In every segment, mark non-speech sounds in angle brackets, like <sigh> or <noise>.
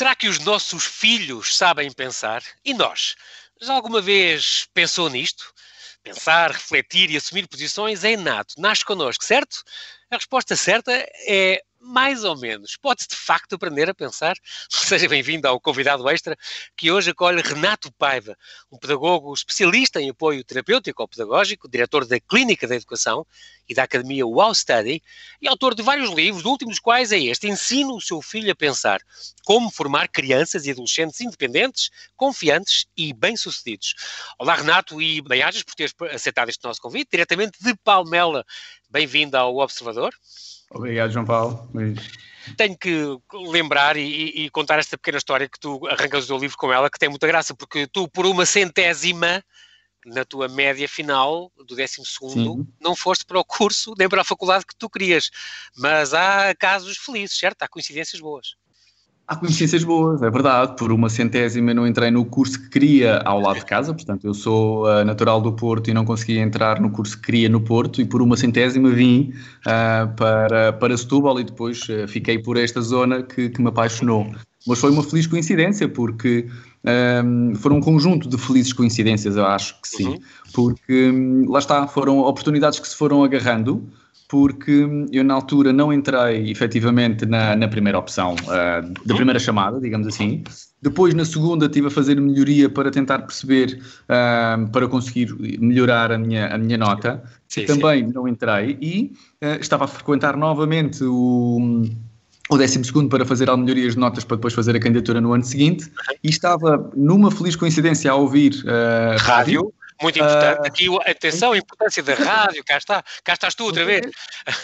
Será que os nossos filhos sabem pensar? E nós? Já alguma vez pensou nisto? Pensar, refletir e assumir posições é inato, nasce connosco, certo? A resposta certa é mais ou menos. Pode-se de facto aprender a pensar. <laughs> Seja bem-vindo ao convidado extra que hoje acolhe Renato Paiva, um pedagogo especialista em apoio terapêutico ou pedagógico, diretor da Clínica da Educação e da Academia Wow Study e autor de vários livros, o último dos quais é este: Ensina o seu filho a pensar. Como formar crianças e adolescentes independentes, confiantes e bem-sucedidos. Olá, Renato, e bem-ajas por teres aceitado este nosso convite, diretamente de Palmela. Bem-vindo ao Observador. Obrigado, João Paulo. Tenho que lembrar e, e, contar esta pequena história que tu arrancas o teu livro com ela, que tem muita graça, porque tu, por uma centésima, na tua média final do 12 não foste para o curso nem para a faculdade que tu querias. Mas há casos felizes, certo? Há coincidências boas. Há coincidências boas, é verdade. Por uma centésima não entrei no curso que queria ao lado de casa, portanto eu sou uh, natural do Porto e não consegui entrar no curso que queria no Porto e por uma centésima vim uh, para, para Setúbal e depois uh, fiquei por esta zona que, que me apaixonou. Mas foi uma feliz coincidência porque um, foram um conjunto de felizes coincidências, eu acho que sim. Uhum. Porque um, lá está, foram oportunidades que se foram agarrando porque eu na altura não entrei efetivamente na, na primeira opção, uh, da primeira chamada, digamos assim. Depois, na segunda, estive a fazer melhoria para tentar perceber, uh, para conseguir melhorar a minha, a minha nota. Sim, Também sim. não entrei e uh, estava a frequentar novamente o o décimo segundo para fazer as melhorias de notas para depois fazer a candidatura no ano seguinte e estava numa feliz coincidência a ouvir uh, rádio, muito importante. Uh, Aqui, atenção, a importância da rádio, cá está, cá estás tu outra vez.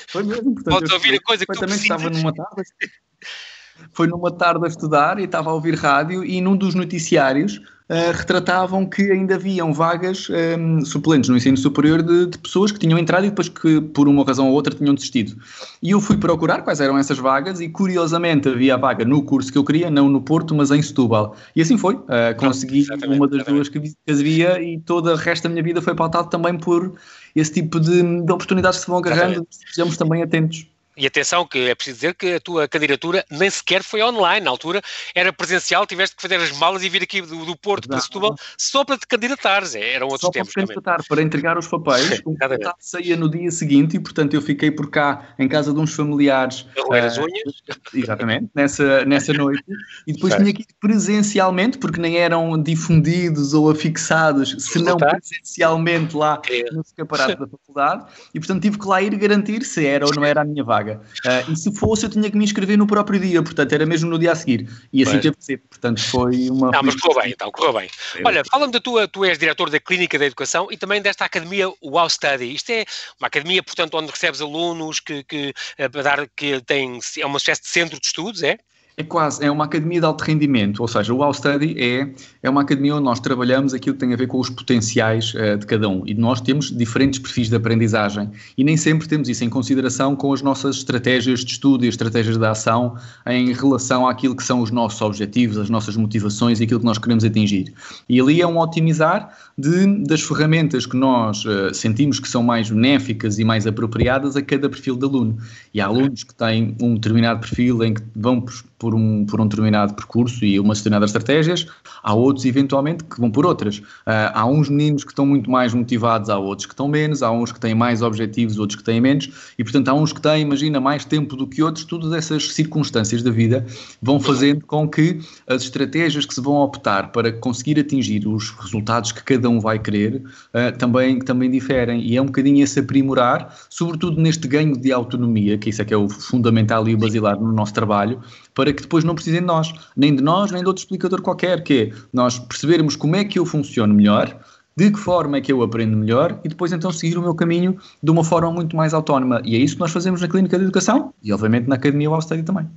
Foi mesmo, portanto, Podes ouvir a coisa que tu precisas. estava numa tarde, <laughs> foi numa tarde a estudar e estava a ouvir rádio e num dos noticiários uh, retratavam que ainda haviam vagas um, suplentes no ensino superior de, de, pessoas que tinham entrado e depois que, por uma razão ou outra, tinham desistido. E eu fui procurar quais eram essas vagas e, curiosamente, havia a vaga no curso que eu queria, não no Porto, mas em Setúbal. E assim foi. Uh, consegui uma das duas que havia e toda o resto da minha vida foi pautado também por esse tipo de, de oportunidades que se vão agarrando. Sejamos também atentos. E atenção, que é preciso dizer que a tua candidatura nem sequer foi online. Na altura era presencial, tiveste que fazer as malas e vir aqui do, do Porto para Setúbal só para te candidatares. É, eram outros só tempos. Para candidatar, para entregar os papéis. <laughs> o candidato saía no dia seguinte e, portanto, eu fiquei por cá em casa de uns familiares. A roer as unhas. Exatamente, nessa, nessa noite. E depois tinha que ir presencialmente, porque nem eram difundidos ou afixados, senão presencialmente lá é. no escaparate da faculdade. E, portanto, tive que lá ir garantir se era ou não era a minha vaga Uh, e se fosse, eu tinha que me inscrever no próprio dia, portanto, era mesmo no dia a seguir. E assim teve que ser. Portanto, foi uma. Não, mas correu bem, então, correu bem. Olha, fala-me da tua, tu és diretor da Clínica da Educação e também desta academia Wow Study. Isto é uma academia, portanto, onde recebes alunos que, que, eh, dar, que tem, é uma espécie de centro de estudos, é? É quase, é uma academia de alto rendimento, ou seja, o Wow Study é, é uma academia onde nós trabalhamos aquilo que tem a ver com os potenciais uh, de cada um e nós temos diferentes perfis de aprendizagem e nem sempre temos isso em consideração com as nossas estratégias de estudo e estratégias de ação em relação àquilo que são os nossos objetivos, as nossas motivações e aquilo que nós queremos atingir. E ali é um otimizar de, das ferramentas que nós uh, sentimos que são mais benéficas e mais apropriadas a cada perfil de aluno. E há alunos que têm um determinado perfil em que vão por um, por um determinado percurso e umas determinadas estratégias, há outros, eventualmente, que vão por outras. Uh, há uns meninos que estão muito mais motivados, há outros que estão menos, há uns que têm mais objetivos, outros que têm menos, e, portanto, há uns que têm, imagina, mais tempo do que outros, todas essas circunstâncias da vida vão fazendo com que as estratégias que se vão optar para conseguir atingir os resultados que cada um vai querer uh, também, também diferem, e é um bocadinho esse aprimorar, sobretudo neste ganho de autonomia, que isso é que é o fundamental e o basilar no nosso trabalho, para que depois não precisem de nós, nem de nós, nem de outro explicador qualquer, que é nós percebermos como é que eu funciono melhor, de que forma é que eu aprendo melhor e depois então seguir o meu caminho de uma forma muito mais autónoma. E é isso que nós fazemos na Clínica de Educação e obviamente na Academia Wall também.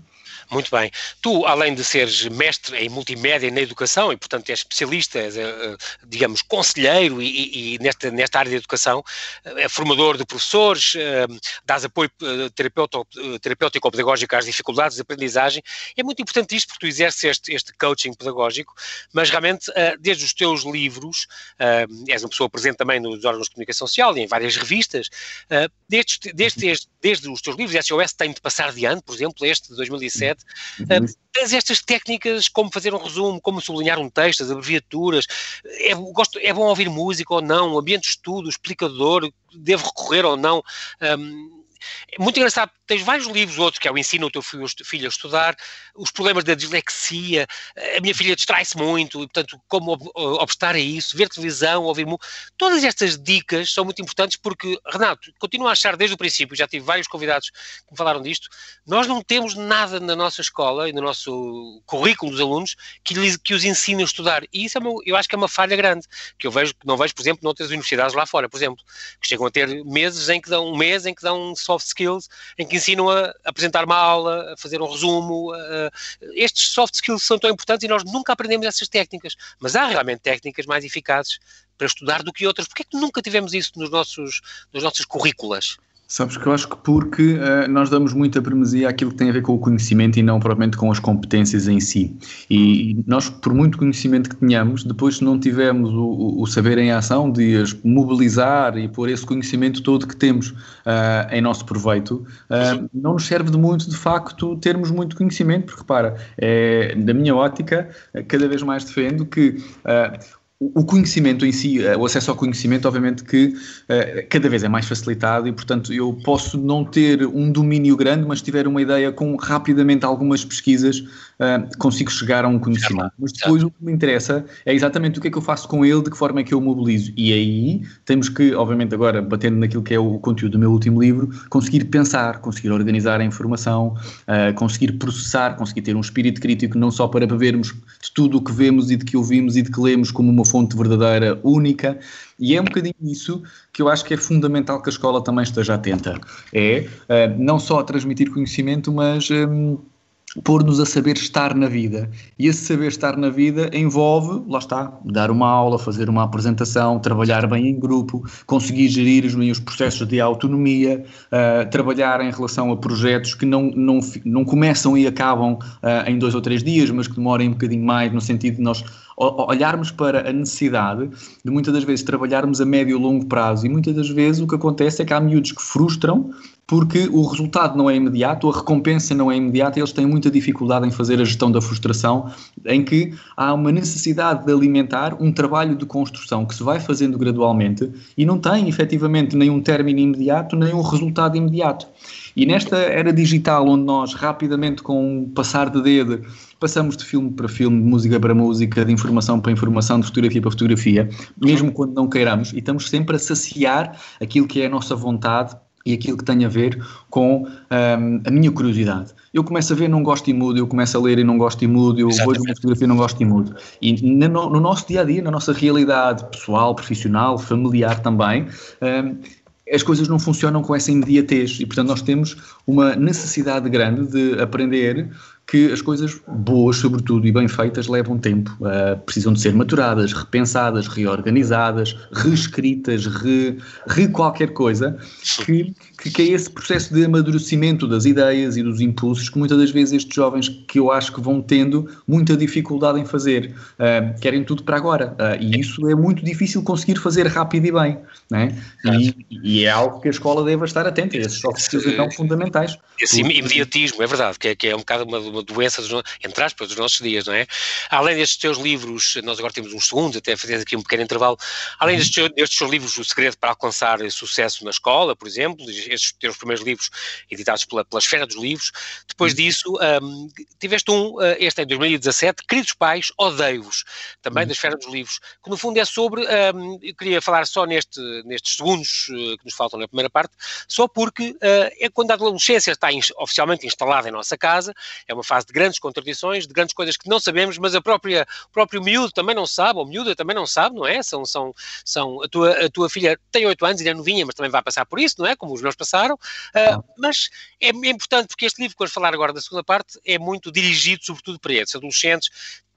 Muito bem. Tu, além de seres mestre em multimédia e na educação, e portanto és especialista, és, eh, digamos, conselheiro e, e, nesta, nesta área de educação, eh, é formador de professores, eh, dás apoio terapêutico pedagógico às dificuldades de aprendizagem. É muito importante isto porque tu exerces este, este coaching pedagógico, mas realmente, desde os teus livros, és uma pessoa presente também nos órgãos de comunicação social e em várias revistas, desde, desde, desde, desde os teus livros, SOS tem de passar de ano, por exemplo, este de 2007, exatamente. Uh, tens estas técnicas, como fazer um resumo, como sublinhar um texto, as abreviaturas, é, gosto, é bom ouvir música ou não, ambiente de estudo, explicador, devo recorrer ou não. Um, muito engraçado, tens vários livros, outros, que é o Ensina o teu filho, a estudar, os problemas da dislexia, a minha filha distrai-se muito, e, portanto, como obstar a isso, ver televisão, ouvir todas estas dicas são muito importantes porque, Renato, continuo a achar desde o princípio, já tive vários convidados que me falaram disto, nós não temos nada na nossa escola e no nosso currículo dos alunos que, que os ensine a estudar, e isso é uma, eu acho que é uma falha grande, que eu vejo, que não vejo, por exemplo, noutras universidades lá fora, por exemplo, que chegam a ter meses em que dão, um mês em que dão soft skills, em que ensinam a apresentar uma aula, a fazer um resumo. Estes soft skills são tão importantes e nós nunca aprendemos essas técnicas. Mas há realmente técnicas mais eficazes para estudar do que outras. Porquê é que nunca tivemos isso nos nossos, nos nossos currículas? Sabes que eu acho que porque uh, nós damos muita primazia àquilo que tem a ver com o conhecimento e não propriamente com as competências em si. E nós, por muito conhecimento que tenhamos, depois se não tivermos o, o saber em ação de as mobilizar e pôr esse conhecimento todo que temos uh, em nosso proveito, uh, não nos serve de muito, de facto, termos muito conhecimento, porque repara, é, da minha ótica, cada vez mais defendo que o conhecimento em si, eh, o acesso ao conhecimento, obviamente que uh, cada vez é mais facilitado e, portanto, eu posso não ter um domínio grande, mas tiver uma ideia com rapidamente algumas pesquisas, uh, consigo chegar a um conhecimento. Mas depois o que me interessa é exatamente o que é que eu faço com ele, de que forma é que eu mobilizo. E aí temos que, obviamente, agora, batendo naquilo que é o conteúdo do meu último livro, conseguir pensar, conseguir organizar a informação, uh, conseguir processar, conseguir ter um espírito crítico, não só para vermos de tudo o que vemos e de que ouvimos e de que lemos como uma fonte verdadeira, única, e é um bocadinho isso que eu acho que é fundamental que a escola também esteja atenta. É uh, não só transmitir conhecimento, mas. Um, pôr-nos a saber estar na vida. E esse saber estar na vida envolve, lá está, dar uma aula, fazer uma apresentação, trabalhar bem em grupo, conseguir gerir os, os processos de autonomia, uh, trabalhar em relação a projetos que não, não, não começam e acabam uh, em dois ou três dias, mas que demorem um bocadinho mais, no sentido de nós olharmos para a necessidade de muitas das vezes trabalharmos a médio e longo prazo. E muitas das vezes o que acontece é que há miúdos que frustram porque o resultado não é imediato, a recompensa não é imediata eles têm muita dificuldade em fazer a gestão da frustração, em que há uma necessidade de alimentar um trabalho de construção que se vai fazendo gradualmente e não tem efetivamente nenhum término imediato, nem um resultado imediato. E nesta era digital, onde nós rapidamente, com um passar de dedo, passamos de filme para filme, de música para música, de informação para informação, de fotografia para fotografia, mesmo quando não queiramos, e estamos sempre a saciar aquilo que é a nossa vontade e aquilo que tem a ver com um, a minha curiosidade. Eu começo a ver, não gosto e mudo, eu começo a ler e não gosto e mudo, eu Exatamente. vejo uma fotografia e não gosto e mudo. E no, no, nosso dia a dia, na nossa realidade pessoal, profissional, familiar também, um, as coisas não funcionam com essa imediatez e, portanto, nós temos uma necessidade grande de aprender que as coisas boas, sobretudo, e bem feitas, levam tempo. Uh, precisam de ser maturadas, repensadas, reorganizadas, reescritas, re, re qualquer coisa, que, que, é esse processo de amadurecimento das ideias e dos impulsos que muitas das vezes estes jovens que eu acho que vão tendo muita dificuldade em fazer. Uh, querem tudo para agora. Uh, e isso é muito difícil conseguir fazer rápido e bem. Né? E, e, é algo que a escola deve estar atenta. Esses soft skills são fundamentais. Esse imediatismo, é verdade, que é, que é um bocado uma uma doença, dos, entre aspas, dos nossos dias, não é? Além destes teus livros, nós agora temos uns segundos, até fazer aqui um pequeno intervalo, além uhum. destes, destes teus livros, O Segredo para Alcançar Sucesso na Escola, por exemplo, estes teus primeiros livros editados pela, pela Esfera dos Livros, depois uhum. disso, um, tiveste um, uh, este em 2017, Queridos Pais, Odeio-vos, também uhum. da Esfera dos Livros, que no fundo é sobre, um, eu queria falar só neste, nestes segundos uh, que nos faltam na primeira parte, só porque uh, é quando a adolescência está in, oficialmente instalada em nossa casa, é uma fase de grandes contradições, de grandes coisas que não sabemos, mas a própria, o próprio miúdo também não sabe, ou miúda também não sabe, não é? São, são, são, a, tua, a tua filha tem 8 anos, ainda é novinha, mas também vai passar por isso, não é? Como os meus passaram. Uh, mas é, é importante porque este livro que vamos falar agora da segunda parte é muito dirigido sobretudo para esses adolescentes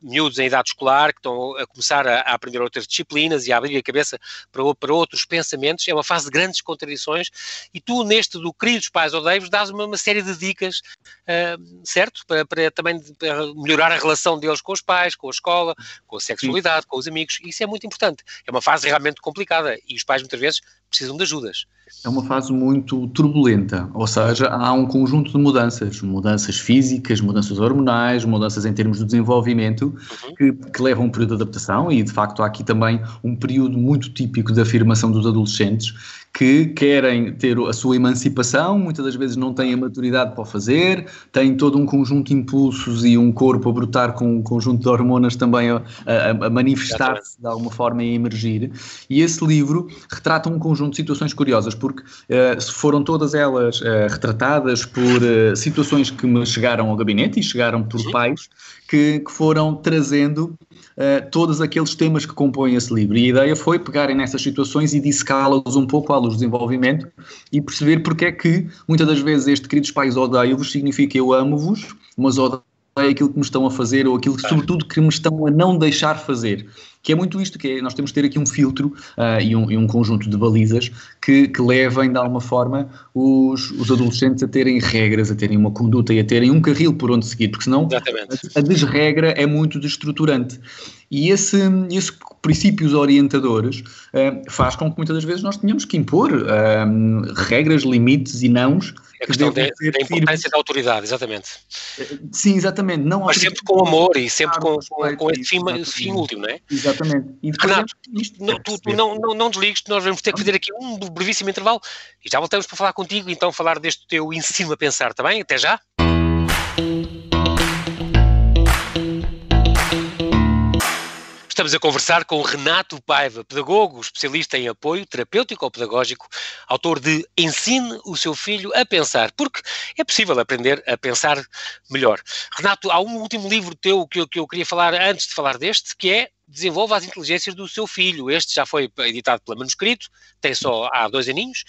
miúdos em idade escolar que estão a começar a, a, aprender outras disciplinas e a abrir a cabeça para, para outros pensamentos. É uma fase de grandes contradições e tu, neste do Queridos Pais ou Davis, dás uma, uma série de dicas, uh, certo? Para, para também para melhorar a relação deles com os pais, com a escola, com a sexualidade, Sim. com os amigos. Isso é muito importante. É uma fase realmente complicada e os pais muitas vezes precisam de ajudas. é uma fase muito turbulenta, ou seja, há um conjunto de mudanças, mudanças físicas, mudanças hormonais, mudanças em termos de desenvolvimento, uhum. que, que, levam um período de adaptação e, de facto, há aqui também um período muito típico de afirmação dos adolescentes, que querem ter a sua emancipação, muitas das vezes não têm a maturidade para o fazer, têm todo um conjunto de impulsos e um corpo a brotar com um conjunto de hormonas também a, a, a manifestar-se de alguma forma e a emergir. E esse livro retrata um conjunto de situações curiosas, porque uh, foram todas elas uh, retratadas por uh, situações que me chegaram ao gabinete e chegaram por Sim. pais que, que foram trazendo uh, todos aqueles temas que compõem esse livro. E a ideia foi pegarem nessas situações e dissecá-las um pouco à luz do desenvolvimento e perceber porque é que muitas das vezes este queridos pais odeio-vos significa eu amo-vos, mas odeio aquilo que me estão a fazer ou aquilo, sobretudo, que me estão a não deixar fazer. Que é muito isto, que é, nós temos que ter aqui um filtro uh, e, um, e, um, conjunto de balizas que, que levem, de alguma forma, os, os, adolescentes a terem regras, a terem uma conduta e a terem um carril por onde seguir, porque senão a, a, desregra é muito destruturante. E esse, esse princípios orientadores uh, faz com que muitas das vezes nós tenhamos que impor uh, regras, limites e nãos a questão da, da importância da autoridade, exatamente. Sim, exatamente. Não Mas sempre com amor e sempre com, com, com esse fim, fim, último, não é? Exatamente. E Renato, não, tu, tu não, não, não desligues, nós vamos ter que fazer aqui um brevíssimo intervalo e já voltamos para falar contigo, então falar deste teu ensino a pensar, está bem? Até já! Estamos a conversar com Renato Paiva, pedagogo, especialista em apoio terapêutico ou pedagógico, autor de Ensine o seu filho a pensar, porque é possível aprender a pensar melhor. Renato, há um último livro teu que eu, que eu queria falar antes de falar deste, que é Desenvolva as inteligências do seu filho. Este já foi editado pela Manuscrito, tem só há dois aninhos,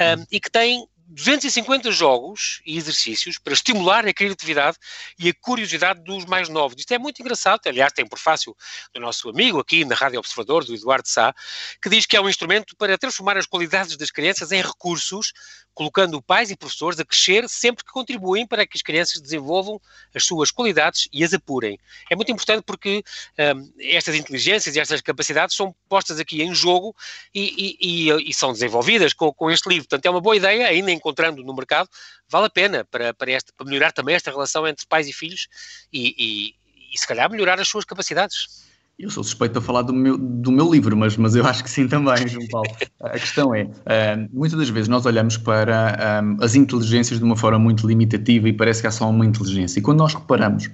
um, e que tem 250 jogos e exercícios para estimular a criatividade e a curiosidade dos mais novos. Isto é muito engraçado, aliás, tem um prefácio do nosso amigo aqui na Rádio Observador, do Eduardo Sá, que diz que é um instrumento para transformar as qualidades das crianças em recursos colocando pais e professores a crescer sempre que contribuem para que as crianças desenvolvam as suas qualidades e as apurem. É muito importante porque um, estas inteligências e estas capacidades são postas aqui em jogo e, e, e, são desenvolvidas com, com este livro. Portanto, é uma boa ideia, ainda encontrando no mercado, vale a pena para, para, esta, para melhorar também esta relação entre pais e filhos e, e se calhar melhorar as suas capacidades. Eu sou suspeito a falar do meu, do meu livro, mas, mas eu acho que sim também, João Paulo. A questão é, uh, muitas das vezes nós olhamos para um, as inteligências de uma forma muito limitativa e parece que há só uma inteligência. E quando nós reparamos uh,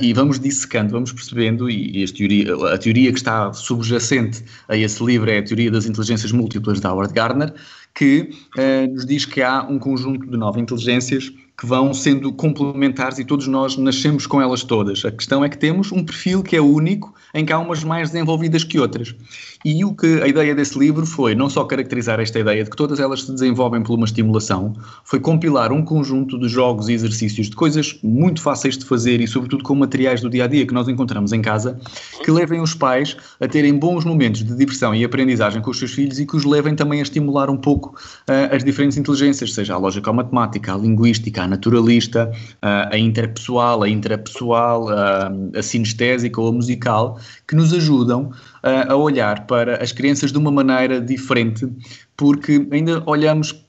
e vamos dissecando, vamos percebendo, e, e teoria, a teoria que está subjacente a esse livro é a teoria das inteligências múltiplas de Howard Gardner, que uh, nos diz que há um conjunto de nove inteligências que vão sendo complementares e todos nós nascemos com elas todas. A questão é que temos um perfil que é único, em que há umas mais desenvolvidas que outras. E o que a ideia desse livro foi não só caracterizar esta ideia de que todas elas se desenvolvem por uma estimulação, foi compilar um conjunto de jogos e exercícios de coisas muito fáceis de fazer e, sobretudo, com materiais do dia a dia que nós encontramos em casa, que levem os pais a terem bons momentos de diversão e aprendizagem com os seus filhos e que os levem também a estimular um pouco uh, as diferentes inteligências, seja a lógica a matemática, a linguística, a naturalista, a interpessoal, a intrapessoal, uh, a sinestésica ou a musical, que nos ajudam a olhar para as crianças de uma maneira diferente, porque ainda olhamos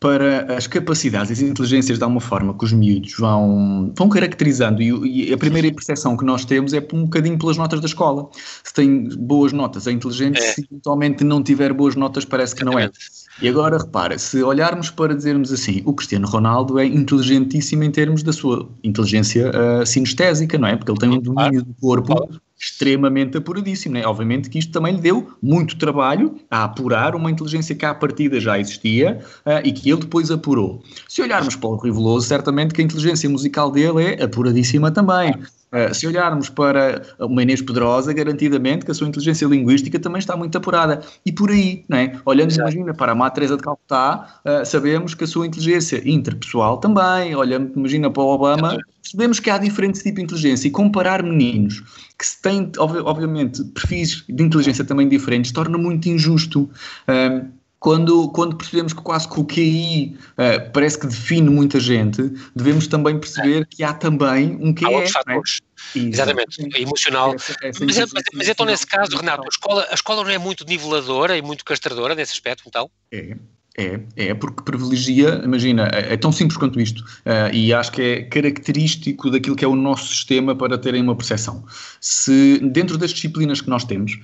para as capacidades e as inteligências de alguma forma que os miúdos vão, vão caracterizando e, e, a primeira percepção que nós temos é um bocadinho pelas notas da escola. Se tem boas notas é inteligente, é. se eventualmente não tiver boas notas parece que não é. E agora repara, se olharmos para dizermos assim, o Cristiano Ronaldo é inteligentíssimo em termos da sua inteligência uh, sinestésica, não é? Porque ele tem um domínio do corpo extremamente apuradíssimo. Né? Obviamente que isto também lhe deu muito trabalho a apurar uma inteligência que à partida já existia uh, e que ele depois apurou. Se olharmos para o Riveloso, certamente que a inteligência musical dele é apuradíssima também. Uh, se olharmos para uma Inês Pedrosa, garantidamente que a sua inteligência linguística também está muito apurada. E por aí, não é? olhando, Exato. imagina, para a Má Teresa de Calcutá, uh, sabemos que a sua inteligência interpessoal também. Olhando, imagina, para o Obama, percebemos que há diferentes tipos de inteligência. E comparar meninos que têm, obviamente, perfis de inteligência também diferentes, torna muito injusto. Uh, quando, quando percebemos que quase que o QI uh, parece que define muita gente, devemos também perceber que há também um QE. Há outros é? fatores. É? Exatamente, é emocional. Essa, essa mas, mas, mas, então, nesse caso, Renato, a escola, a escola não é muito niveladora e muito castradora nesse aspecto, então? É. É, é porque privilegia, imagina, é, é tão simples quanto isto, uh, e acho que é característico daquilo que é o nosso sistema para terem uma percepção. Se dentro das disciplinas que nós temos,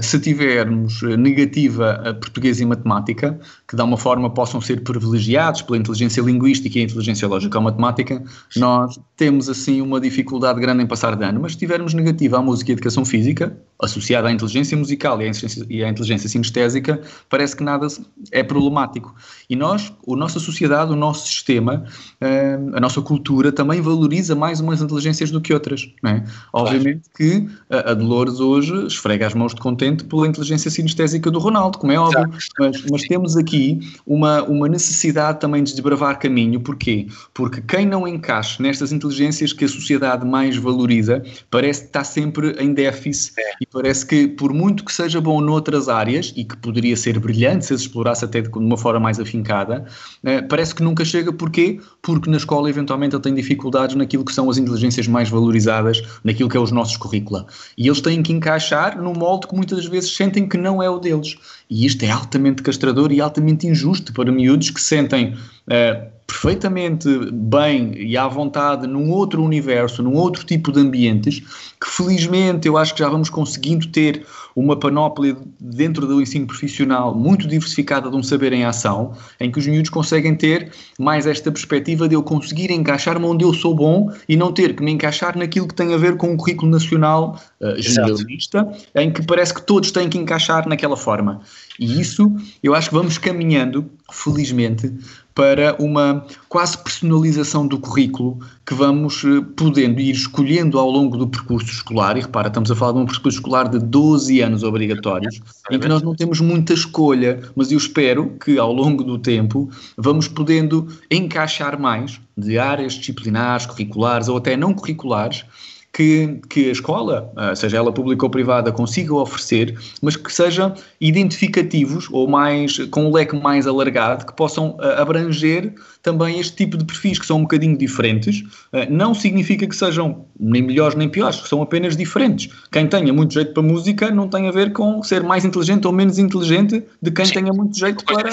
se tivermos negativa a português e matemática, que de alguma forma possam ser privilegiados pela inteligência linguística e a inteligência lógica ou matemática, nós temos assim uma dificuldade grande em passar de ano. Mas se tivermos negativa à música e à educação física, associada à inteligência musical e à inteligência, e à inteligência sinestésica, parece que nada é problemático. E nós, a nossa sociedade, o nosso sistema, eh, a nossa cultura também valoriza mais umas inteligências do que outras. É? Obviamente que a Dolores hoje esfrega as mãos contente pela inteligência sinestésica do Ronaldo, como é óbvio, mas, mas temos aqui uma, uma necessidade também de desbravar caminho. Porquê? Porque quem não encaixa nestas inteligências que a sociedade mais valoriza parece que está sempre em déficit é. e parece que, por muito que seja bom noutras áreas, e que poderia ser brilhante se as explorasse até de uma forma mais afincada, eh, parece que nunca chega. Porquê? Porque na escola, eventualmente, ele tem dificuldades naquilo que são as inteligências mais valorizadas, naquilo que é os nossos currícula. E eles têm que encaixar num molde que muitas vezes sentem que não é o deles. E isto é altamente castrador e altamente injusto para miúdos que sentem. Uh, perfeitamente bem e à vontade num outro universo, num outro tipo de ambientes, que felizmente eu acho que já vamos conseguindo ter uma panóplia dentro do ensino profissional muito diversificada de um saber em ação, em que os miúdos conseguem ter mais esta perspectiva de eu conseguir encaixar-me onde eu sou bom e não ter que me encaixar naquilo que tem a ver com o currículo nacional uh, generalista, em que parece que todos têm que encaixar naquela forma. E isso eu acho que vamos caminhando, felizmente, para uma quase personalização do currículo que vamos eh, podendo ir escolhendo ao longo do percurso escolar. E repara, estamos a falar de um percurso escolar de 12 anos obrigatórios, em que nós não temos muita escolha, mas eu espero que ao longo do tempo vamos podendo encaixar mais de áreas disciplinares, curriculares ou até não curriculares que, que a escola, ah, seja ela pública ou privada, consiga oferecer, mas que sejam identificativos ou mais com um leque mais alargado, que possam ah, abranger também este tipo de perfis que são um bocadinho diferentes. Ah, não significa que sejam nem melhores nem piores, são apenas diferentes. Quem tenha muito jeito para música não tem a ver com ser mais inteligente ou menos inteligente de quem Sim, tenha muito jeito para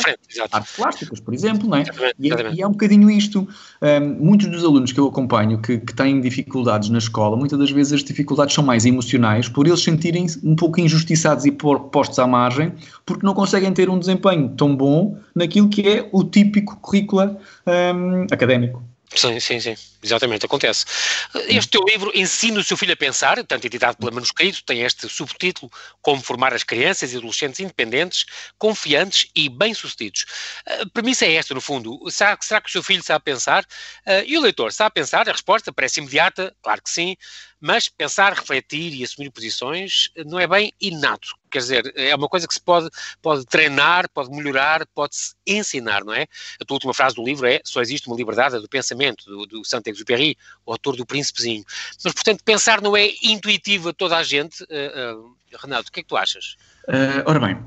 artes plásticas, por exemplo, não é? E, é e, é um bocadinho isto. Um, muitos dos alunos que eu acompanho que, que têm dificuldades na escola, muitas das vezes as dificuldades são mais emocionais por eles sentirem um pouco injustiçados e postos à margem porque não conseguem ter um desempenho tão bom naquilo que é o típico currículo um, académico. Sim, sim, sim, exatamente, acontece. Este teu livro ensina o seu filho a pensar, tanto editado pela Manuscrito, tem este subtítulo, Como formar as crianças e adolescentes independentes, confiantes e bem-sucedidos. A premissa é esta, no fundo, será, será, que o seu filho sabe pensar? Uh, e o leitor sabe pensar? A resposta parece imediata, claro que sim, mas pensar, refletir e assumir posições não é bem inato. Quer dizer, é uma coisa que se pode, pode treinar, pode melhorar, pode-se ensinar, não é? A tua última frase do livro é só existe uma liberdade do pensamento, do, do Saint-Exupéry, autor do Príncipezinho. Mas, portanto, pensar não é intuitivo a toda a gente. Uh, uh, Renato, o que é que tu achas? Uh, ora bem,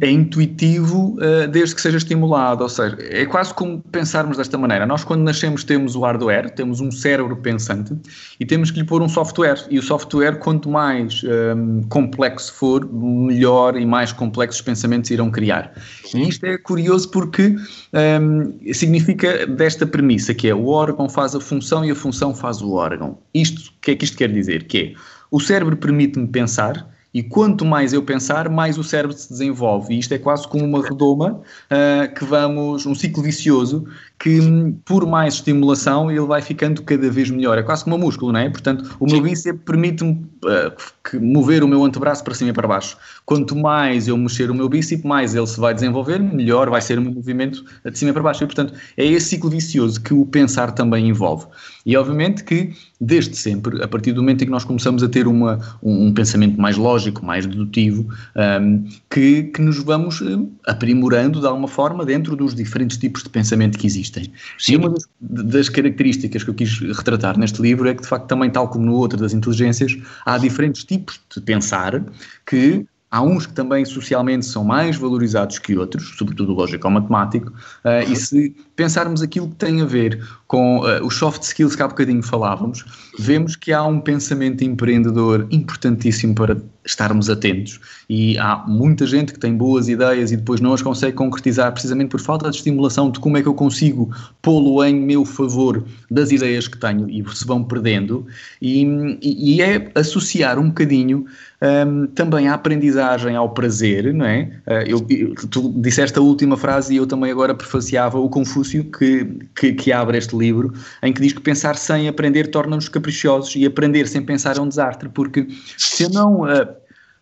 é intuitivo uh, desde que seja estimulado, ou seja, é quase como pensarmos desta maneira. Nós, quando nascemos, temos o hardware, temos um cérebro pensante e temos que lhe pôr um software. E o software, quanto mais um, complexo for, melhor e mais complexos pensamentos irão criar. E isto é curioso porque um, significa desta premissa, que é o órgão faz a função e a função faz o órgão. Isto, o que é que isto quer dizer? Que é, o cérebro permite-me pensar, e quanto mais eu pensar, mais o cérebro se desenvolve. E isto é quase como uma redoma uh, que vamos, um ciclo vicioso que por mais estimulação ele vai ficando cada vez melhor. É quase como um músculo, não é? Portanto, o meu bíceps permite-me uh, mover o meu antebraço para cima e para baixo. Quanto mais eu mexer o meu bíceps, mais ele se vai desenvolver, melhor vai ser o meu movimento de cima para baixo. E, portanto, é esse ciclo vicioso que o pensar também envolve. E obviamente que, desde sempre, a partir do momento em que nós começamos a ter uma, um, um pensamento mais lógico, mais dedutivo, um, que, que nos vamos um, aprimorando de alguma forma dentro dos diferentes tipos de pensamento que existem. Sim. E uma das, das, características que eu quis retratar neste livro é que, de facto, também, tal como no outro das inteligências, há diferentes tipos de pensar que Há uns que também socialmente são mais valorizados que outros, sobretudo o lógico ou matemático, uh, e se pensarmos aquilo que tem a ver com uh, os soft skills que há bocadinho falávamos, vemos que há um pensamento empreendedor importantíssimo para estarmos atentos. E há muita gente que tem boas ideias e depois não as consegue concretizar precisamente por falta de estimulação de como é que eu consigo pô-lo em meu favor das ideias que tenho e se vão perdendo. E, e, é associar um bocadinho um, também a aprendizagem ao prazer, não é? Uh, eu, tu disseste a última frase e eu também agora prefaciava o Confúcio que, que, que, abre este livro, em que diz que pensar sem aprender torna-nos caprichosos e aprender sem pensar é um desastre, porque se eu não uh,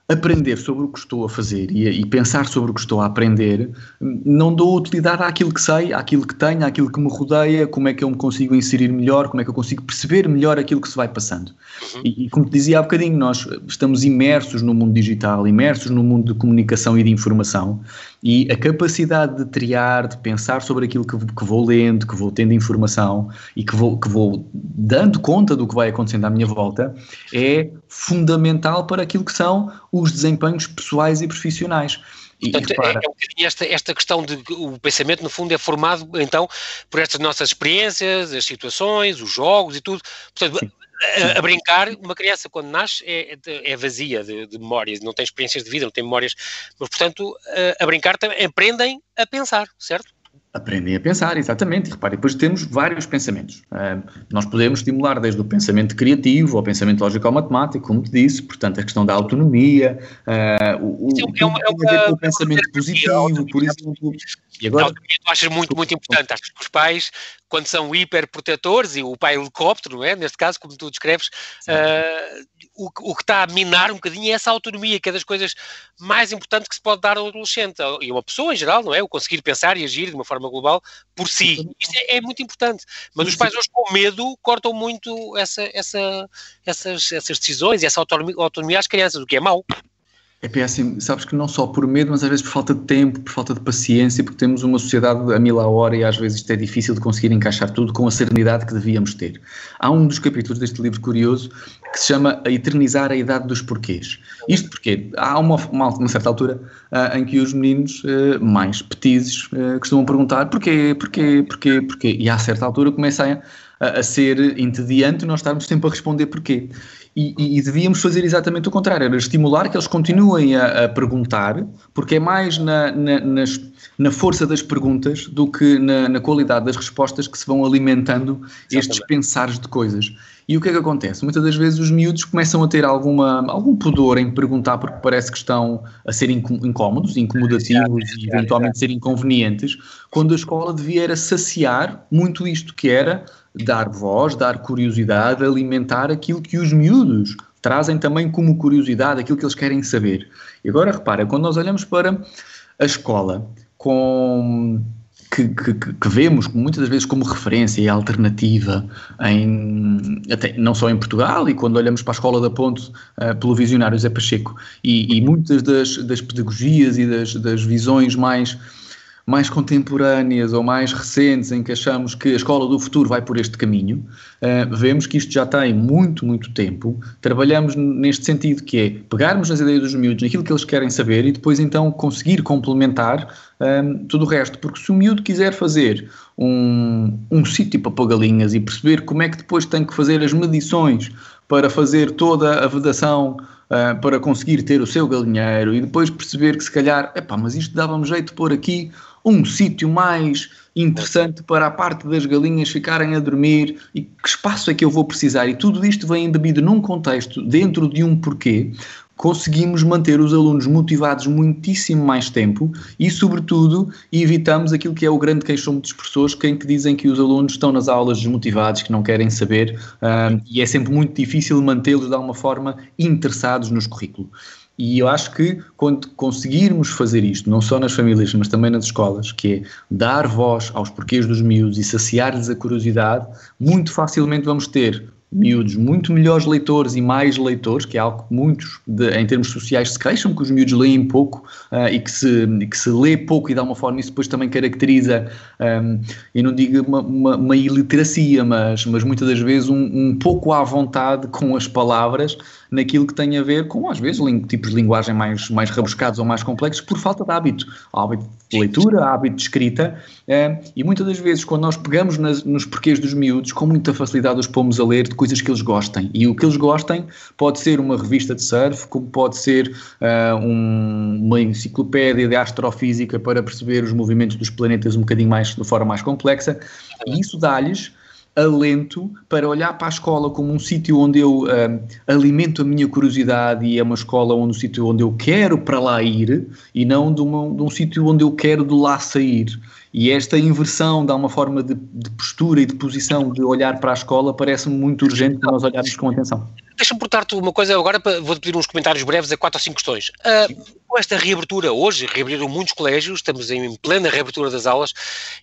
aprender sobre o que estou a fazer e, e, pensar sobre o que estou a aprender, não dou utilidade àquilo que sei, àquilo que tenho, àquilo que me rodeia, como é que eu me consigo inserir melhor, como é que eu consigo perceber melhor aquilo que se vai passando. Uhum. E, e, como te dizia há bocadinho, nós estamos imersos no mundo digital, imersos no mundo de comunicação e de informação, e a capacidade de triar, de pensar sobre aquilo que, que vou lendo, que vou tendo informação e que vou, que vou dando conta do que vai acontecendo à minha volta, é fundamental para aquilo que são os desempenhos pessoais e profissionais. Portanto, é, é um esta, esta questão de o pensamento, no fundo, é formado então por estas nossas experiências, as situações, os jogos e tudo. Portanto, Sim a, brincar, uma criança quando nasce é, é vazia de, de, memórias, não tem experiências de vida, não tem memórias, mas portanto a, a brincar aprendem a pensar, certo? Aprendem a pensar, exatamente. E repare, depois temos vários pensamentos. Uh, nós podemos estimular desde o pensamento criativo ao pensamento lógico-matemático, como te disse, portanto, a questão da autonomia, uh, o, o, é uma, é uma, o pensamento positivo, por exemplo. E agora, tu achas muito, muito importante. Acho que os pais, quando são hiperprotetores, e o pai helicóptero, não é? neste caso, como tu descreves, uh, o, o, que está a minar um bocadinho é essa autonomia, que é das coisas mais importantes que se pode dar ao adolescente, e a uma pessoa em geral, não é? O conseguir pensar e agir de uma forma global por si. Isto é, é muito importante. Mas os pais hoje, com medo, cortam muito essa, essa, essas, essas decisões e essa autonomia, autonomia às crianças, o que é mau. É péssimo, sabes que não só por medo, mas às vezes por falta de tempo, por falta de paciência, porque temos uma sociedade a mil a hora e às vezes isto é difícil de conseguir encaixar tudo com a serenidade que devíamos ter. Há um dos capítulos deste livro curioso que se chama A Eternizar a Idade dos Porquês. Isto porque há uma, uma, uma certa altura uh, em que os meninos uh, mais petizes uh, costumam perguntar porquê, porquê, porquê, porquê, e a certa altura começa a, a ser entediante nós estarmos sempre a responder porquê. E, e, e, devíamos fazer exatamente o contrário, era estimular que eles continuem a, a perguntar, porque é mais na, na, nas, na, força das perguntas do que na, na, qualidade das respostas que se vão alimentando exatamente. estes pensares de coisas. E o que é que acontece? Muitas das vezes os miúdos começam a ter alguma, algum pudor em perguntar porque parece que estão a ser incómodos, incomodativos e eventualmente ser inconvenientes, quando a escola devia era saciar muito isto que era dar voz, dar curiosidade, alimentar aquilo que os miúdos trazem também como curiosidade, aquilo que eles querem saber. E agora repara, quando nós olhamos para a escola com que, que, que, vemos muitas das vezes como referência e alternativa, em, até, não só em Portugal, e quando olhamos para a Escola da Ponte uh, pelo visionário Zé Pacheco, e, e muitas das, das, pedagogias e das, das visões mais mais contemporâneas ou mais recentes em que achamos que a escola do futuro vai por este caminho, uh, vemos que isto já tem muito, muito tempo. Trabalhamos neste sentido que é pegarmos nas ideias dos miúdos, naquilo que eles querem saber e depois então conseguir complementar um, ehm, tudo o resto. Porque se o miúdo quiser fazer um, um sítio para pôr galinhas e perceber como é que depois tem que fazer as medições para fazer toda a vedação uh, para conseguir ter o seu galinheiro e depois perceber que se calhar, epá, mas isto dava-me jeito de pôr aqui um sítio mais interessante para a parte das galinhas ficarem a dormir e que espaço é que eu vou precisar e tudo isto vem embebido num contexto dentro de um porquê conseguimos manter os alunos motivados muitíssimo mais tempo e, sobretudo, evitamos aquilo que é o grande queixão dos professores, quem que dizem que os alunos estão nas aulas desmotivados, que não querem saber, um, e é sempre muito difícil mantê-los de alguma forma interessados nos currículos. E eu acho que quando conseguirmos fazer isto, não só nas famílias, mas também nas escolas, que é dar voz aos porquês dos miúdos e saciar-lhes a curiosidade, muito facilmente vamos ter miúdos muito melhores leitores e mais leitores, que é algo que muitos, de, em termos sociais, se queixam, que os miúdos leem pouco uh, e, que se, que se lê pouco e de alguma forma isso depois também caracteriza, um, eu não digo uma, uma, uma, iliteracia, mas, mas muitas das vezes um, um pouco à vontade com as palavras naquilo que tem a ver com, às vezes, tipos de linguagem mais, mais rebuscados ou mais complexos por falta de hábito. Hábito de leitura, hábito de escrita, eh, e muitas das vezes, quando nós pegamos nas, nos porquês dos miúdos, com muita facilidade os pomos a ler de coisas que eles gostem. E o que eles gostem pode ser uma revista de surf, como pode ser uh, um, uma enciclopédia de astrofísica para perceber os movimentos dos planetas um bocadinho mais, de forma mais complexa, e isso dá-lhes alento para olhar para a escola como um sítio onde eu uh, alimento a minha curiosidade e é uma escola onde um sítio onde eu quero para lá ir e não de, uma, de um sítio onde eu quero de lá sair. E esta inversão dá uma forma de, de postura e de posição de olhar para a escola parece-me muito urgente para nós olharmos com atenção. Deixa-me portar-te uma coisa agora, vou-te pedir uns comentários breves a quatro ou cinco questões. Uh, com esta reabertura, hoje reabriram muitos colégios, estamos em plena reabertura das aulas,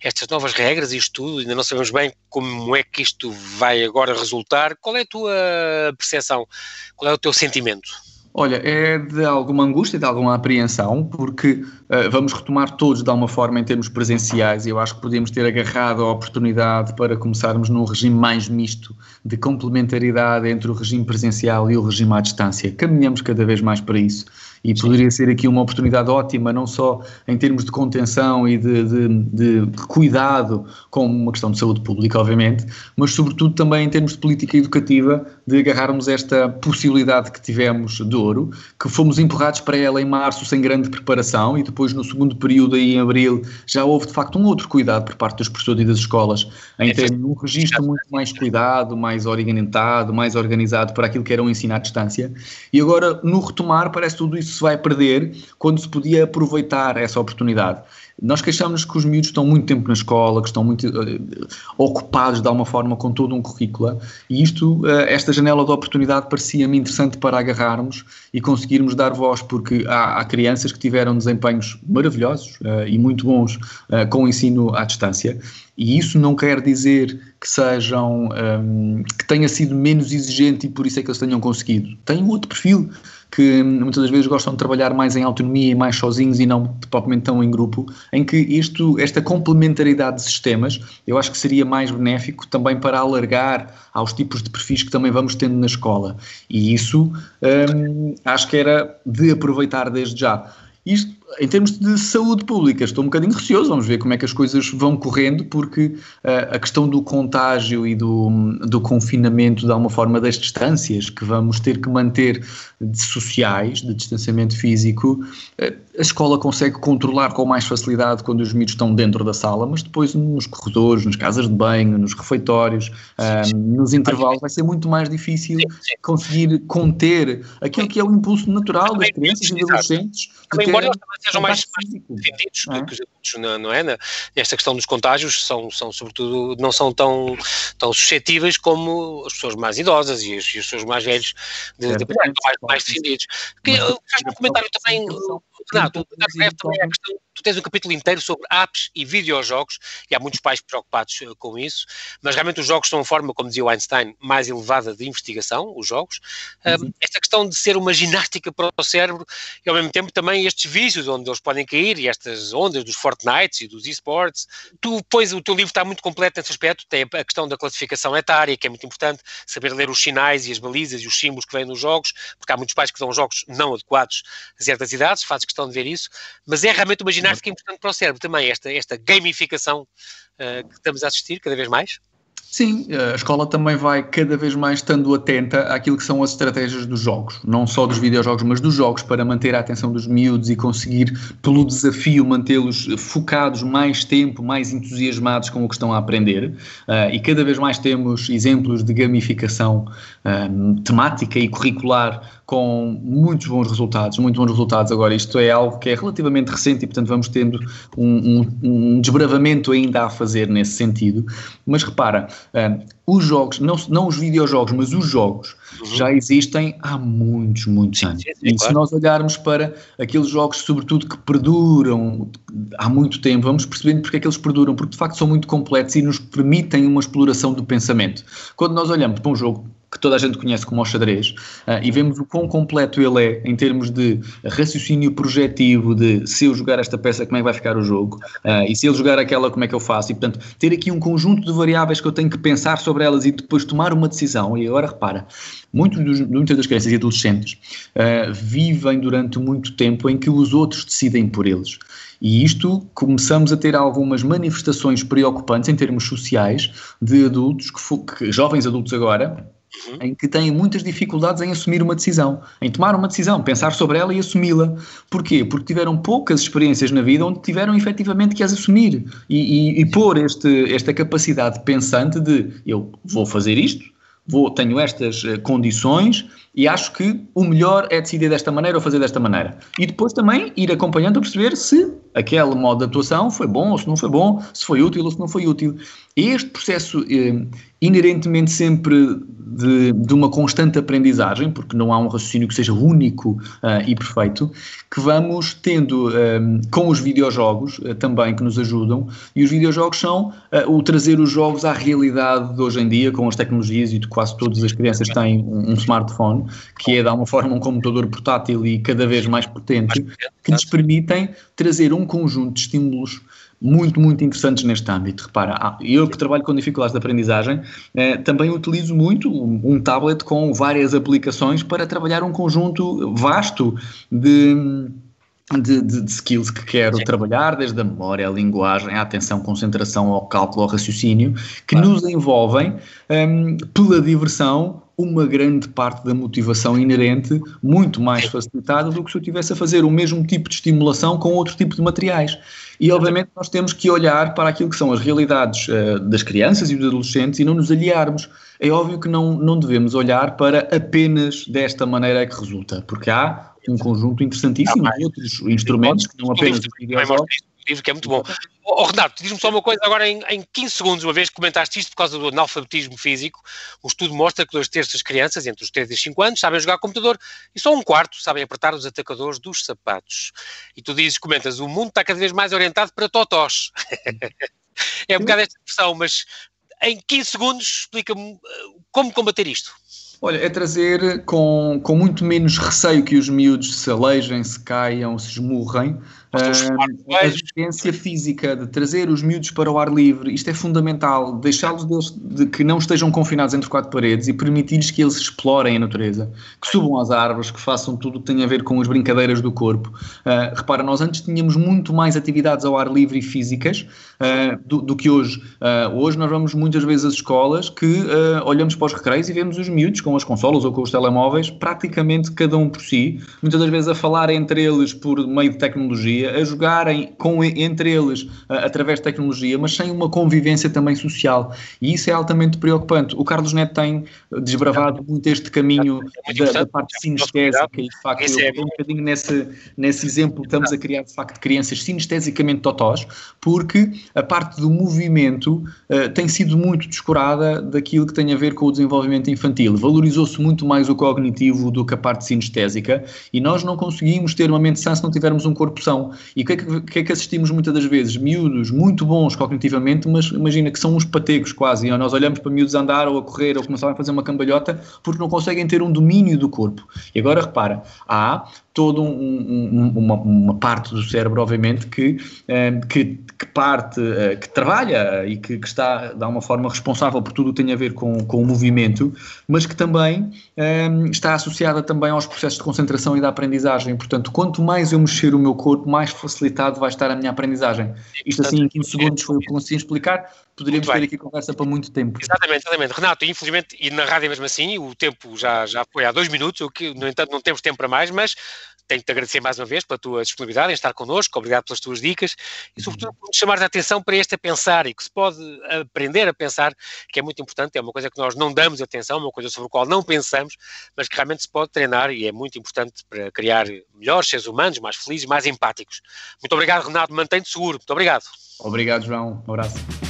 estas novas regras e isto tudo, ainda não sabemos bem como é que isto vai agora resultar. Qual é a tua percepção? Qual é o teu sentimento? Olha, é de alguma angústia, de alguma apreensão, porque uh, vamos retomar todos de alguma forma em termos presenciais e eu acho que podemos ter agarrado a oportunidade para começarmos num regime mais misto de complementaridade entre o regime presencial e o regime à distância. Caminhamos cada vez mais para isso e poderia ser aqui uma oportunidade ótima, não só em termos de contenção e de, de, de, cuidado com uma questão de saúde pública, obviamente, mas sobretudo também em termos de política educativa, de agarrarmos esta possibilidade que tivemos de ouro, que fomos empurrados para ela em março sem grande preparação e depois no segundo período aí em abril já houve de facto um outro cuidado por parte dos professores e das escolas em é ter um registro muito mais cuidado, mais orientado, mais organizado para aquilo que era o ensino à distância. E agora no retomar parece tudo isso se vai perder quando se podia aproveitar essa oportunidade. Nós queixamos que os miúdos estão muito tempo na escola, que estão muito uh, ocupados de alguma forma com todo um currículo e isto, uh, esta janela de oportunidade parecia-me interessante para agarrarmos e conseguirmos dar voz, porque há, há crianças que tiveram desempenhos maravilhosos uh, e muito bons com o ensino à distância e isso não quer dizer que sejam, um, que tenha sido menos exigente e por isso é que eles tenham conseguido. Tem um outro perfil que muitas das vezes gostam de trabalhar mais em autonomia e mais sozinhos e não propriamente tão em grupo, em que isto, esta complementaridade de sistemas eu acho que seria mais benéfico também para alargar aos tipos de perfis que também vamos tendo na escola. E isso hum, acho que era de aproveitar desde já. Isto, em termos de saúde pública, estou um bocadinho receoso, vamos ver como é que as coisas vão correndo, porque uh, a questão do contágio e do, do confinamento, de alguma forma, das distâncias que vamos ter que manter de sociais, de distanciamento físico, uh, a escola consegue controlar com mais facilidade quando os miúdos estão dentro da sala, mas depois nos corredores, nas casas de banho, nos refeitórios, uh, nos intervalos, vai ser muito mais difícil conseguir conter aquilo que é o impulso natural das crianças e adolescentes embora eles também sejam mais, defendidos é? que os adultos, não, não é? Nesta questão dos contágios, são, são sobretudo, não são tão, tão suscetíveis como as pessoas mais idosas e os, e os pessoas mais velhos, de, é, de, de, mais, mais defendidos. Faz um comentário também, Renato, também a questão tu tens um capítulo inteiro sobre apps e videojogos, e há muitos pais preocupados uh, com isso, mas realmente os jogos são a forma, como dizia o Einstein, mais elevada de investigação, os jogos. Uhum. esta questão de ser uma ginástica para o cérebro e ao mesmo tempo também estes vícios onde eles podem cair e estas ondas dos Fortnites e dos esports. Tu, pois, o teu livro está muito completo nesse aspecto, tem a questão da classificação etária, que é muito importante, saber ler os sinais e as balizas e os símbolos que vêm nos jogos, porque há muitos pais que dão jogos não adequados a certas idades, fazes questão de ver isso, mas é realmente uma ginástica é importante para o cérebro também, esta, esta gamificação uh, que estamos a assistir cada vez mais. Sim, a escola também vai cada vez mais estando atenta àquilo que são as estratégias dos jogos, não só dos videojogos, mas dos jogos, para manter a atenção dos miúdos e conseguir, pelo desafio, mantê-los focados mais tempo, mais entusiasmados com o que estão a aprender. Uh, e cada vez mais temos exemplos de gamificação uh, temática e curricular com muitos bons resultados, muitos bons resultados. Agora, isto é algo que é relativamente recente e, portanto, vamos tendo um, um, um desbravamento ainda a fazer nesse sentido. Mas repara, uh, os jogos, não, não os videojogos, mas os jogos, uhum. já existem há muitos, muitos anos. Sim, sim, e claro. se nós olharmos para aqueles jogos, sobretudo, que perduram há muito tempo, vamos percebendo porque é que eles perduram, porque de facto são muito completos e nos permitem uma exploração do pensamento. Quando nós olhamos para um jogo que toda a gente conhece como o xadrez, uh, e vemos o quão completo ele é em termos de raciocínio projetivo, de se eu jogar esta peça, como é que vai ficar o jogo, uh, e se ele jogar aquela, como é que eu faço, e portanto, ter aqui um conjunto de variáveis que eu tenho que pensar sobre elas e depois tomar uma decisão, e agora repara, dos, muitas das crianças e adolescentes uh, vivem durante muito tempo em que os outros decidem por eles. E isto começamos a ter algumas manifestações preocupantes em termos sociais de adultos, que, que jovens adultos agora, Uhum. em que têm muitas dificuldades em assumir uma decisão, em tomar uma decisão, pensar sobre ela e assumi-la. Porquê? Porque tiveram poucas experiências na vida onde tiveram efetivamente que as assumir e, e, e pôr este, esta capacidade pensante de eu vou fazer isto, vou, tenho estas uh, condições e acho que o melhor é decidir desta maneira ou fazer desta maneira. E depois também ir acompanhando a perceber se aquele modo de atuação foi bom ou se não foi bom, se foi útil ou se não foi útil. Este processo eh, inerentemente sempre de, de, uma constante aprendizagem, porque não há um raciocínio que seja único uh, e perfeito, que vamos tendo um, com os videojogos uh, também que nos ajudam, e os videojogos são uh, o trazer os jogos à realidade de hoje em dia, com as tecnologias, e de quase todas as crianças têm um, um smartphone, que é de alguma forma um computador portátil e cada vez mais potente, que nos permitem trazer um conjunto de estímulos muito, muito interessantes neste âmbito. Repara, eu que trabalho com dificuldades de aprendizagem, eh, também utilizo muito um tablet com várias aplicações para trabalhar um conjunto vasto de. De, de, de, skills que quero Sim. trabalhar, desde a memória, a linguagem, a atenção, concentração, ao cálculo, ao raciocínio, que claro. nos envolvem um, pela diversão uma grande parte da motivação inerente muito mais facilitada do que se eu estivesse a fazer o mesmo tipo de estimulação com outro tipo de materiais. E obviamente nós temos que olhar para aquilo que são as realidades uh, das crianças e dos adolescentes e não nos aliarmos. É óbvio que não, não devemos olhar para apenas desta maneira que resulta, porque há um conjunto interessantíssimo de outros instrumentos que não apenas os videojogos livro que é muito bom. Oh, Renato, diz-me só uma coisa agora em, em 15 segundos, uma vez que comentaste isto por causa do analfabetismo físico, o estudo mostra que dois terços das crianças, entre os 3 e 5 anos, sabem jogar computador e só um quarto sabem apertar os atacadores dos sapatos. E tu dizes, comentas, o mundo está cada vez mais orientado para totós. <laughs> é um bocado esta expressão, mas em 15 segundos explica-me uh, como combater isto. Olha, é trazer com, com muito menos receio que os miúdos se alejem, se caiam, se esmurrem, Uh, a existência física de trazer os miúdos para o ar livre, isto é fundamental, deixá-los de, que não estejam confinados entre quatro paredes e permitir-lhes que eles explorem a natureza, que subam às árvores, que façam tudo o que tem a ver com as brincadeiras do corpo. Uh, repara, nós antes tínhamos muito mais atividades ao ar livre e físicas uh, do, do, que hoje. hoje nós vamos muitas vezes às escolas que olhamos para os recreios e vemos os miúdos com as consolas ou com os telemóveis, praticamente cada um por si, muitas das vezes a falar entre eles por meio de tecnologia a jogarem com, entre eles uh, através de tecnologia, mas sem uma convivência também social. E isso é altamente preocupante. O Carlos Neto tem desbravado muito este caminho é da, da, parte sinestésica e de facto eu é um bocadinho nesse, nesse exemplo estamos a criar de facto crianças sinestesicamente totós, porque a parte do movimento uh, tem sido muito descurada daquilo que tem a ver com o desenvolvimento infantil. Valorizou-se muito mais o cognitivo do que a parte sinestésica e nós não conseguimos ter uma mente sã se não tivermos um corpo são. E o que, é que, que, é que, assistimos muitas das vezes? Miúdos muito bons cognitivamente, mas imagina que são uns pategos quase. E nós olhamos para miúdos a andar ou a correr ou começarem a fazer uma cambalhota porque não conseguem ter um domínio do corpo. E agora repara, há toda um, um, uma, uma, parte do cérebro, obviamente, que, eh, que, que, parte, eh, que trabalha e que, que, está de alguma forma responsável por tudo o que tem a ver com, com o movimento, mas que também eh, está associada também aos processos de concentração e da aprendizagem. Portanto, quanto mais eu mexer o meu corpo, mais facilitado vai estar a minha aprendizagem. Isto assim em 15 segundos foi o que consegui explicar, poderíamos ter aqui conversa para muito tempo. Exatamente, exatamente. Renato, infelizmente, e na rádio mesmo assim, o tempo já, já foi há dois minutos, o que, no entanto, não temos tempo para mais, mas tenho-te agradecer mais uma vez pela tua disponibilidade em estar connosco, obrigado pelas tuas dicas e, sobretudo, por nos chamar a atenção para este a pensar e que se pode aprender a pensar, que é muito importante, é uma coisa que nós não damos atenção, uma coisa sobre a qual não pensamos, mas que realmente se pode treinar e é muito importante para criar melhores seres humanos, mais felizes, mais empáticos. Muito obrigado, Renato, mantém-te seguro. Muito obrigado. Obrigado, João. Um abraço.